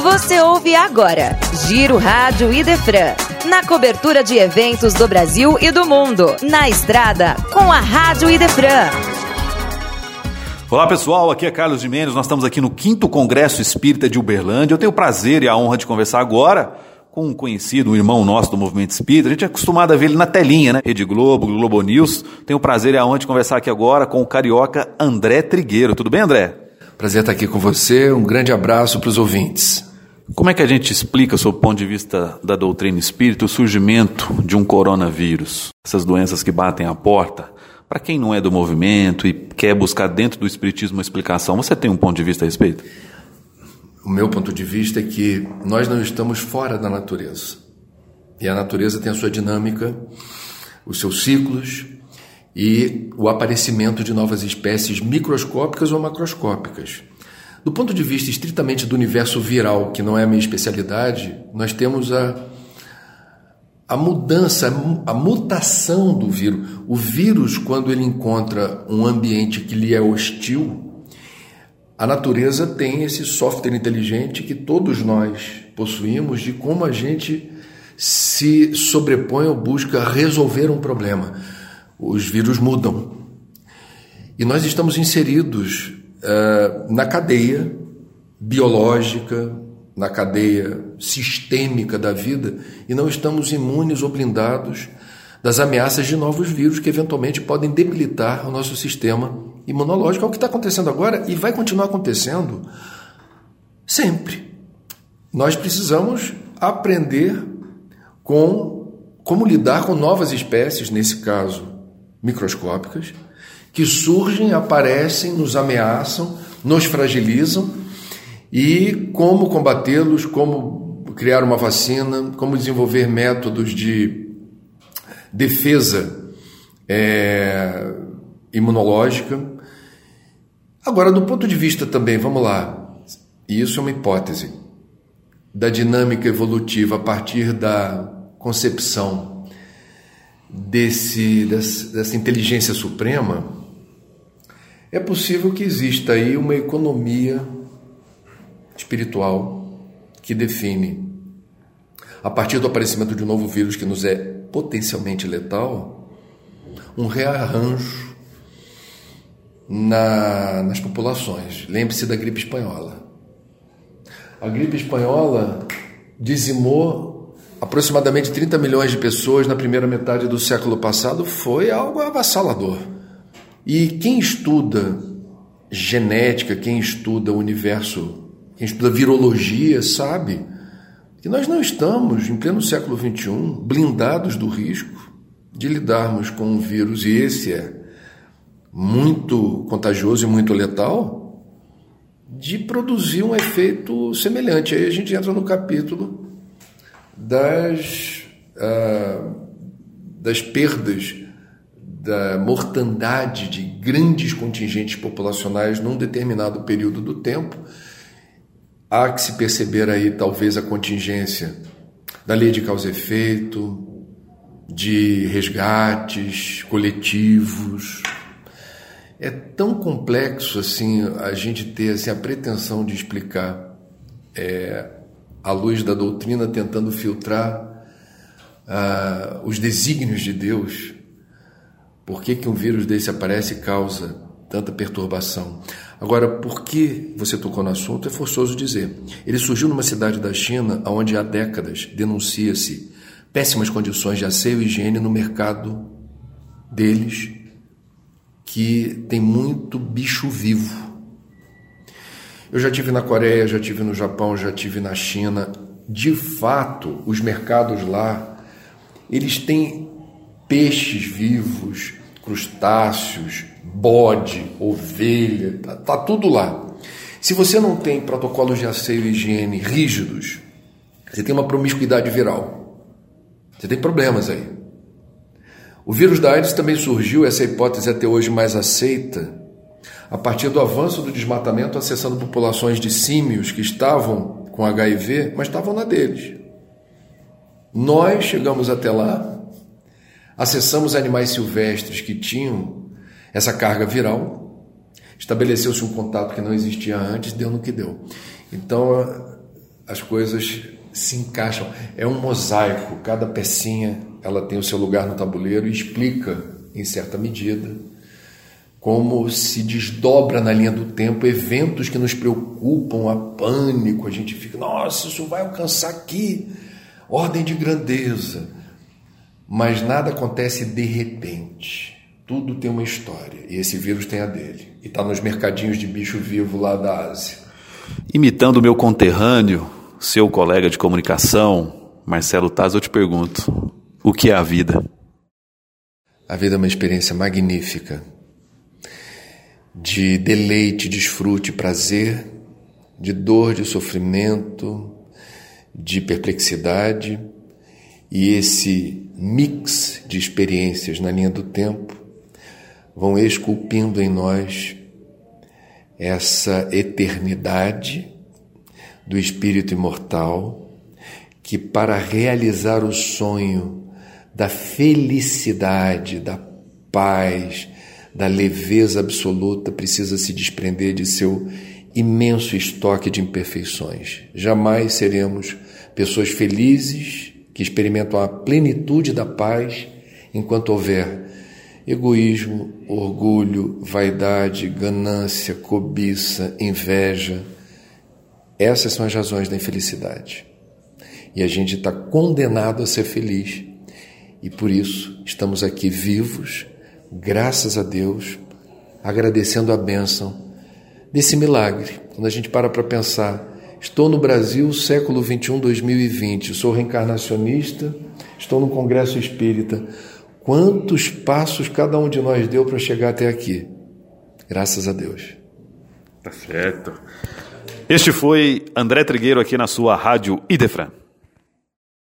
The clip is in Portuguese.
Você ouve agora Giro Rádio Idefran. Na cobertura de eventos do Brasil e do mundo. Na estrada com a Rádio Idefran. Olá pessoal, aqui é Carlos de Mendes. Nós estamos aqui no 5 Congresso Espírita de Uberlândia. Eu tenho o prazer e a honra de conversar agora com um conhecido, um irmão nosso do movimento espírita. A gente é acostumado a ver ele na telinha, né? Rede Globo, Globo News. Tenho o prazer e a honra de conversar aqui agora com o carioca André Trigueiro. Tudo bem, André? Prazer estar aqui com você. Um grande abraço para os ouvintes. Como é que a gente explica, sob o ponto de vista da doutrina espírita, o surgimento de um coronavírus? Essas doenças que batem à porta. Para quem não é do movimento e quer buscar dentro do espiritismo uma explicação, você tem um ponto de vista a respeito? O meu ponto de vista é que nós não estamos fora da natureza. E a natureza tem a sua dinâmica, os seus ciclos e o aparecimento de novas espécies microscópicas ou macroscópicas. Do ponto de vista estritamente do universo viral, que não é a minha especialidade, nós temos a, a mudança, a mutação do vírus. O vírus, quando ele encontra um ambiente que lhe é hostil, a natureza tem esse software inteligente que todos nós possuímos de como a gente se sobrepõe ou busca resolver um problema. Os vírus mudam. E nós estamos inseridos uh, na cadeia biológica, na cadeia sistêmica da vida e não estamos imunes ou blindados das ameaças de novos vírus que eventualmente podem debilitar o nosso sistema imunológico. É o que está acontecendo agora e vai continuar acontecendo sempre. Nós precisamos aprender com como lidar com novas espécies, nesse caso microscópicas, que surgem, aparecem, nos ameaçam, nos fragilizam e como combatê-los, como criar uma vacina, como desenvolver métodos de defesa é, imunológica. Agora, do ponto de vista também, vamos lá, e isso é uma hipótese, da dinâmica evolutiva a partir da concepção desse, dessa, inteligência suprema, é possível que exista aí uma economia espiritual que define, a partir do aparecimento de um novo vírus que nos é potencialmente letal, um rearranjo na, nas populações. Lembre-se da gripe espanhola. A gripe espanhola dizimou aproximadamente 30 milhões de pessoas na primeira metade do século passado, foi algo avassalador. E quem estuda genética, quem estuda o universo, quem estuda virologia, sabe que nós não estamos, em pleno século XXI, blindados do risco de lidarmos com um vírus, e esse é muito contagioso e muito letal, de produzir um efeito semelhante. Aí a gente entra no capítulo das, uh, das perdas da mortandade de grandes contingentes populacionais num determinado período do tempo, há que se perceber aí talvez a contingência da lei de causa e efeito, de resgates coletivos. É tão complexo assim a gente ter assim, a pretensão de explicar é, à luz da doutrina, tentando filtrar uh, os desígnios de Deus por que, que um vírus desse aparece e causa tanta perturbação? Agora, por que você tocou no assunto é forçoso dizer. Ele surgiu numa cidade da China onde há décadas denuncia-se péssimas condições de asseio e higiene no mercado deles, que tem muito bicho vivo. Eu já tive na Coreia, já tive no Japão, já tive na China. De fato, os mercados lá, eles têm peixes vivos, crustáceos, bode, ovelha, tá, tá tudo lá. Se você não tem protocolos de asseio e higiene rígidos, você tem uma promiscuidade viral. Você tem problemas aí. O vírus da AIDS também surgiu, essa hipótese é até hoje mais aceita, a partir do avanço do desmatamento, acessando populações de símios que estavam com HIV, mas estavam na deles. Nós chegamos até lá Acessamos animais silvestres que tinham essa carga viral, estabeleceu-se um contato que não existia antes, deu no que deu. Então, as coisas se encaixam. É um mosaico, cada pecinha ela tem o seu lugar no tabuleiro e explica, em certa medida, como se desdobra na linha do tempo eventos que nos preocupam, a pânico, a gente fica, nossa, isso vai alcançar aqui, ordem de grandeza. Mas nada acontece de repente. Tudo tem uma história. E esse vírus tem a dele. E está nos mercadinhos de bicho vivo lá da Ásia. Imitando o meu conterrâneo, seu colega de comunicação, Marcelo Taz, eu te pergunto: o que é a vida? A vida é uma experiência magnífica de deleite, desfrute, prazer, de dor, de sofrimento, de perplexidade, e esse mix de experiências na linha do tempo vão esculpindo em nós essa eternidade do espírito imortal que, para realizar o sonho da felicidade, da paz, da leveza absoluta, precisa se desprender de seu imenso estoque de imperfeições. Jamais seremos pessoas felizes que experimentam a plenitude da paz enquanto houver egoísmo, orgulho, vaidade, ganância, cobiça, inveja. Essas são as razões da infelicidade. E a gente está condenado a ser feliz. E por isso estamos aqui vivos graças a Deus, agradecendo a bênção desse milagre. Quando a gente para para pensar, estou no Brasil, século 21, 2020, sou reencarnacionista, estou no Congresso Espírita. Quantos passos cada um de nós deu para chegar até aqui? Graças a Deus. Tá certo. Este foi André Trigueiro aqui na sua Rádio Idefran.